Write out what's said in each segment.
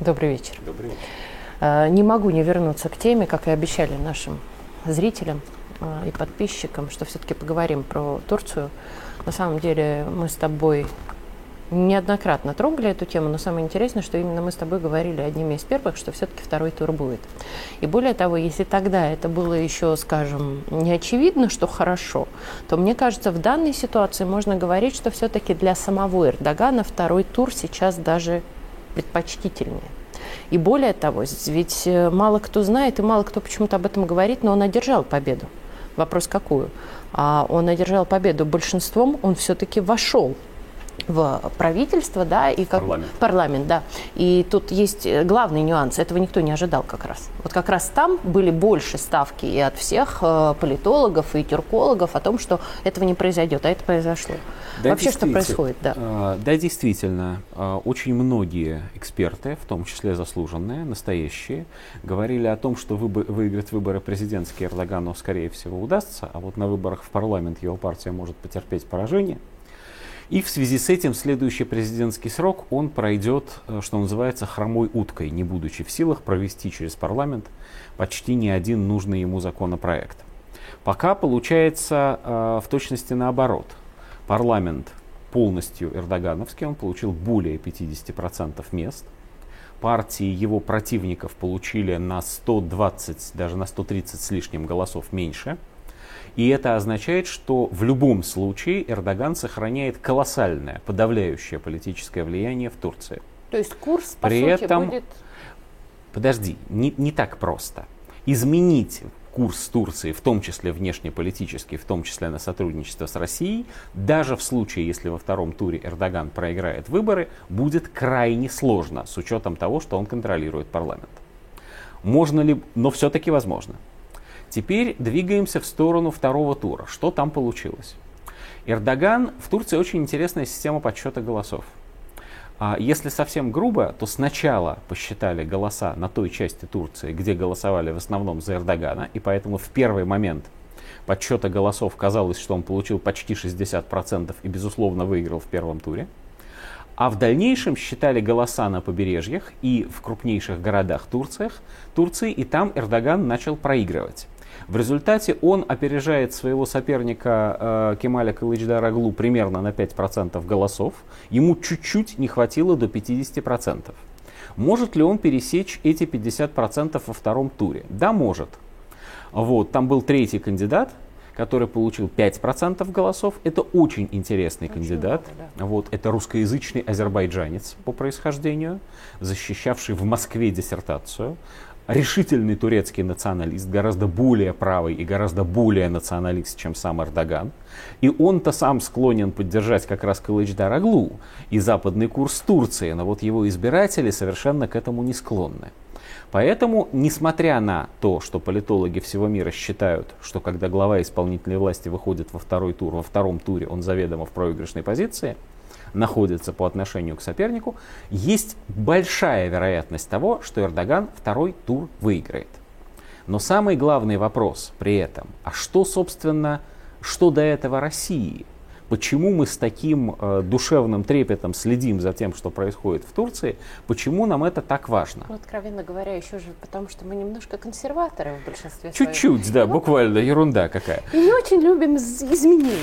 Добрый вечер. Добрый вечер. Э, не могу не вернуться к теме, как и обещали нашим зрителям э, и подписчикам, что все-таки поговорим про Турцию. На самом деле мы с тобой неоднократно трогали эту тему, но самое интересное, что именно мы с тобой говорили одними из первых, что все-таки второй тур будет. И более того, если тогда это было еще, скажем, не очевидно, что хорошо, то мне кажется, в данной ситуации можно говорить, что все-таки для самого Эрдогана второй тур сейчас даже предпочтительнее. И более того, ведь э, мало кто знает и мало кто почему-то об этом говорит, но он одержал победу. Вопрос какую? А он одержал победу большинством, он все-таки вошел в правительство, да, и как парламент. парламент, да. И тут есть э, главный нюанс, этого никто не ожидал как раз. Вот как раз там были больше ставки и от всех э, политологов и тюркологов о том, что этого не произойдет, а это произошло. Да, Вообще что происходит, да? Э, да, действительно, э, очень многие эксперты, в том числе заслуженные, настоящие, говорили о том, что выбор, выиграть выборы президентские Эрдогану, скорее всего, удастся, а вот на выборах в парламент его партия может потерпеть поражение. И в связи с этим следующий президентский срок он пройдет, э, что называется, хромой уткой, не будучи в силах провести через парламент почти ни один нужный ему законопроект. Пока получается э, в точности наоборот. Парламент полностью эрдогановский, он получил более 50% мест. Партии его противников получили на 120, даже на 130 с лишним голосов меньше – и это означает, что в любом случае Эрдоган сохраняет колоссальное, подавляющее политическое влияние в Турции. То есть курс, по При сути, этом, будет... Подожди, не, не так просто. Изменить курс Турции, в том числе внешнеполитический, в том числе на сотрудничество с Россией, даже в случае, если во втором туре Эрдоган проиграет выборы, будет крайне сложно, с учетом того, что он контролирует парламент. Можно ли, но все-таки возможно. Теперь двигаемся в сторону второго тура. Что там получилось? Эрдоган, в Турции очень интересная система подсчета голосов. А если совсем грубо, то сначала посчитали голоса на той части Турции, где голосовали в основном за Эрдогана, и поэтому в первый момент подсчета голосов казалось, что он получил почти 60% и, безусловно, выиграл в первом туре. А в дальнейшем считали голоса на побережьях и в крупнейших городах Турциях, Турции, и там Эрдоган начал проигрывать. В результате он опережает своего соперника э, Кемаля Кылычдараглу примерно на 5% голосов. Ему чуть-чуть не хватило до 50%. Может ли он пересечь эти 50% во втором туре? Да, может. Вот, там был третий кандидат, который получил 5% голосов. Это очень интересный очень кандидат. Много, да. вот, это русскоязычный азербайджанец по происхождению, защищавший в Москве диссертацию решительный турецкий националист, гораздо более правый и гораздо более националист, чем сам Эрдоган. И он-то сам склонен поддержать как раз Кылычдар Аглу и западный курс Турции, но вот его избиратели совершенно к этому не склонны. Поэтому, несмотря на то, что политологи всего мира считают, что когда глава исполнительной власти выходит во второй тур, во втором туре он заведомо в проигрышной позиции – находится по отношению к сопернику, есть большая вероятность того, что Эрдоган второй тур выиграет. Но самый главный вопрос при этом, а что, собственно, что до этого России? Почему мы с таким э, душевным трепетом следим за тем, что происходит в Турции, почему нам это так важно? Ну, откровенно говоря, еще же потому, что мы немножко консерваторы в большинстве Чуть-чуть, своем. да, ну, буквально, ерунда какая. И не очень любим изменений.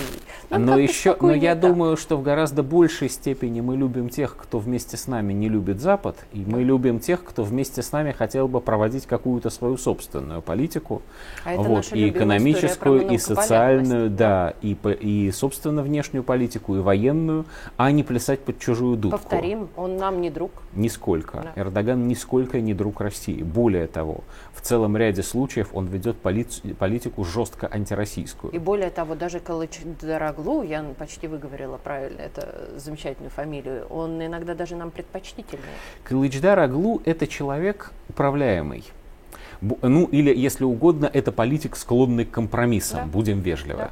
Ну, но еще, но я думаю, что в гораздо большей степени мы любим тех, кто вместе с нами не любит Запад, и мы любим тех, кто вместе с нами хотел бы проводить какую-то свою собственную политику, а вот, и экономическую, и социальную, да, и, и собственно, внешне внешнюю политику и военную, а не плясать под чужую дудку. Повторим, он нам не друг. Нисколько. Да. Эрдоган нисколько не друг России. Более того, в целом ряде случаев он ведет полит- политику жестко антироссийскую. И более того, даже Калыч Дороглу, я почти выговорила правильно эту замечательную фамилию, он иногда даже нам предпочтительнее. Калычдар Аглу – это человек управляемый. Ну, или, если угодно, это политик, склонный к компромиссам, да. будем вежливы. Да.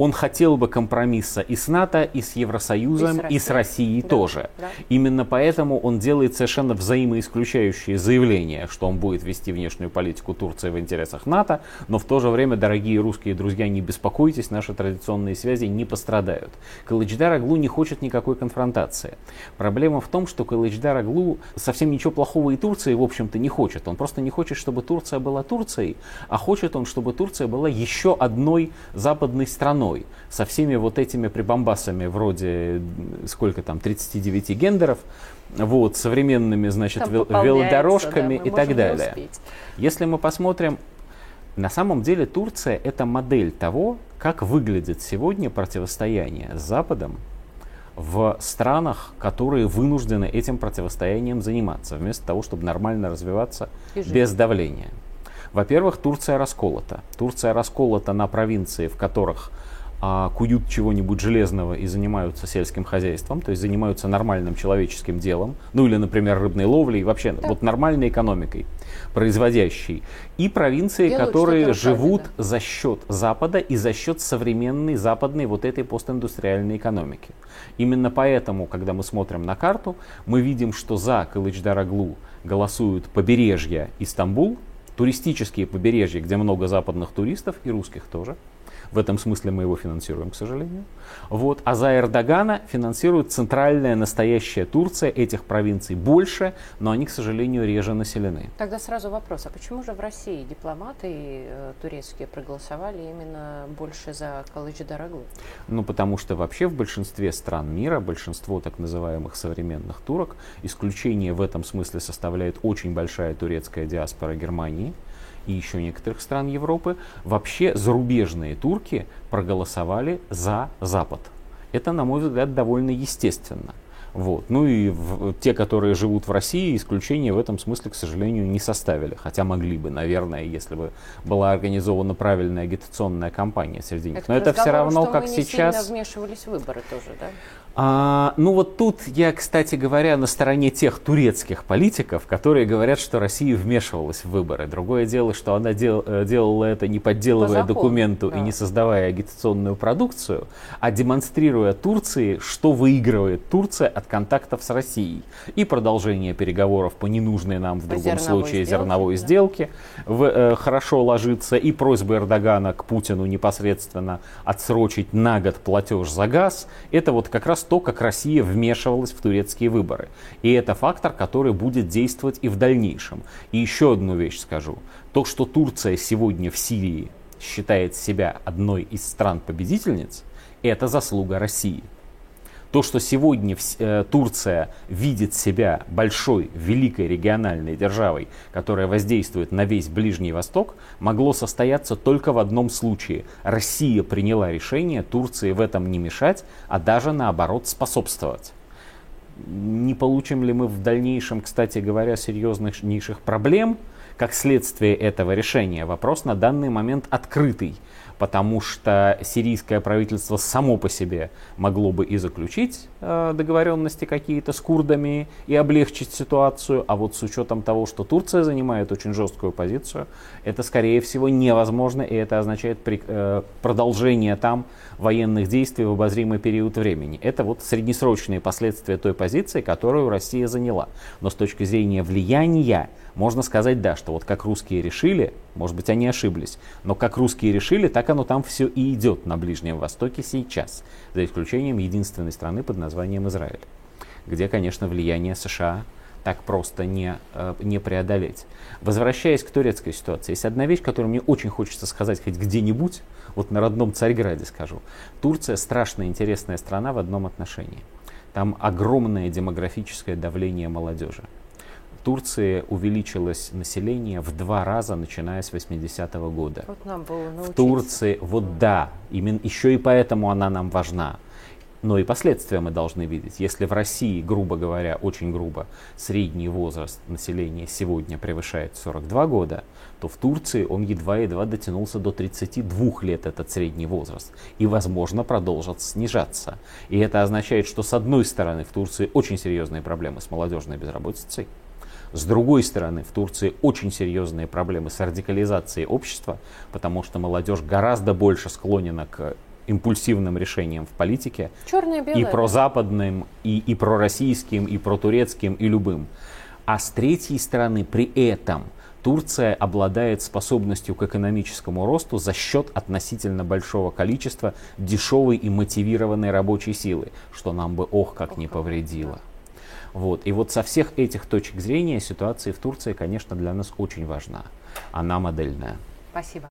Он хотел бы компромисса и с НАТО, и с Евросоюзом, и с Россией, и с Россией да, тоже. Да. Именно поэтому он делает совершенно взаимоисключающие заявления, что он будет вести внешнюю политику Турции в интересах НАТО, но в то же время, дорогие русские друзья, не беспокойтесь, наши традиционные связи не пострадают. Калычдар Аглу не хочет никакой конфронтации. Проблема в том, что Калычдар Аглу совсем ничего плохого и Турции, в общем-то, не хочет. Он просто не хочет, чтобы Турция была Турцией, а хочет он, чтобы Турция была еще одной западной страной со всеми вот этими прибамбасами вроде, сколько там, 39 гендеров, вот, современными, значит, вел- велодорожками да, и так далее. Если мы посмотрим, на самом деле Турция это модель того, как выглядит сегодня противостояние с Западом в странах, которые вынуждены этим противостоянием заниматься, вместо того, чтобы нормально развиваться без давления. Во-первых, Турция расколота. Турция расколота на провинции, в которых а, куют чего-нибудь железного и занимаются сельским хозяйством, то есть занимаются нормальным человеческим делом, ну или, например, рыбной ловлей, вообще да. вот нормальной экономикой, производящей, и провинции, Делают которые живут да. за счет Запада и за счет современной западной вот этой постиндустриальной экономики. Именно поэтому, когда мы смотрим на карту, мы видим, что за Кылычдараглу голосуют побережье Истамбул, туристические побережья, где много западных туристов и русских тоже – в этом смысле мы его финансируем, к сожалению. Вот. А за Эрдогана финансирует центральная настоящая Турция. Этих провинций больше, но они, к сожалению, реже населены. Тогда сразу вопрос, а почему же в России дипломаты э, турецкие проголосовали именно больше за Калыча Дорогу? Ну, потому что вообще в большинстве стран мира, большинство так называемых современных турок, исключение в этом смысле составляет очень большая турецкая диаспора Германии – и еще некоторых стран Европы, вообще зарубежные турки проголосовали за Запад. Это, на мой взгляд, довольно естественно. Вот. Ну и в, те, которые живут в России, исключения в этом смысле, к сожалению, не составили. Хотя могли бы, наверное, если бы была организована правильная агитационная кампания среди них. Это Но это все равно, как сейчас... вмешивались в выборы тоже, да? А, ну вот тут я, кстати говоря, на стороне тех турецких политиков, которые говорят, что Россия вмешивалась в выборы. Другое дело, что она дел, э, делала это не подделывая По документу да. и не создавая агитационную продукцию, а демонстрируя Турции, что выигрывает Турция от контактов с Россией. И продолжение переговоров по ненужной нам в по другом случае сделки, зерновой да. сделке в, э, хорошо ложится, и просьба Эрдогана к Путину непосредственно отсрочить на год платеж за газ. Это вот как раз то, как Россия вмешивалась в турецкие выборы. И это фактор, который будет действовать и в дальнейшем. И еще одну вещь скажу. То, что Турция сегодня в Сирии считает себя одной из стран-победительниц, это заслуга России. То, что сегодня э, Турция видит себя большой, великой региональной державой, которая воздействует на весь Ближний Восток, могло состояться только в одном случае. Россия приняла решение Турции в этом не мешать, а даже наоборот способствовать. Не получим ли мы в дальнейшем, кстати говоря, серьезнейших проблем, как следствие этого решения? Вопрос на данный момент открытый потому что сирийское правительство само по себе могло бы и заключить э, договоренности какие-то с курдами и облегчить ситуацию, а вот с учетом того, что Турция занимает очень жесткую позицию, это скорее всего невозможно, и это означает э, продолжение там военных действий в обозримый период времени. Это вот среднесрочные последствия той позиции, которую Россия заняла. Но с точки зрения влияния, можно сказать, да, что вот как русские решили, может быть, они ошиблись, но как русские решили, так оно там все и идет на Ближнем Востоке сейчас, за исключением единственной страны под названием Израиль, где, конечно, влияние США так просто не, э, не преодолеть. Возвращаясь к турецкой ситуации, есть одна вещь, которую мне очень хочется сказать хоть где-нибудь, вот на родном Царьграде скажу. Турция страшно интересная страна в одном отношении. Там огромное демографическое давление молодежи. Турции увеличилось население в два раза, начиная с 80-го года. Вот нам было в Турции, вот да, именно еще и поэтому она нам важна. Но и последствия мы должны видеть. Если в России, грубо говоря, очень грубо, средний возраст населения сегодня превышает 42 года, то в Турции он едва-едва дотянулся до 32 лет, этот средний возраст. И, возможно, продолжит снижаться. И это означает, что с одной стороны в Турции очень серьезные проблемы с молодежной безработицей, с другой стороны, в Турции очень серьезные проблемы с радикализацией общества, потому что молодежь гораздо больше склонена к импульсивным решениям в политике. Черное И прозападным, и, и пророссийским, и протурецким, и любым. А с третьей стороны, при этом Турция обладает способностью к экономическому росту за счет относительно большого количества дешевой и мотивированной рабочей силы, что нам бы ох как не повредило. Вот. И вот со всех этих точек зрения ситуация в Турции, конечно, для нас очень важна. Она модельная. Спасибо.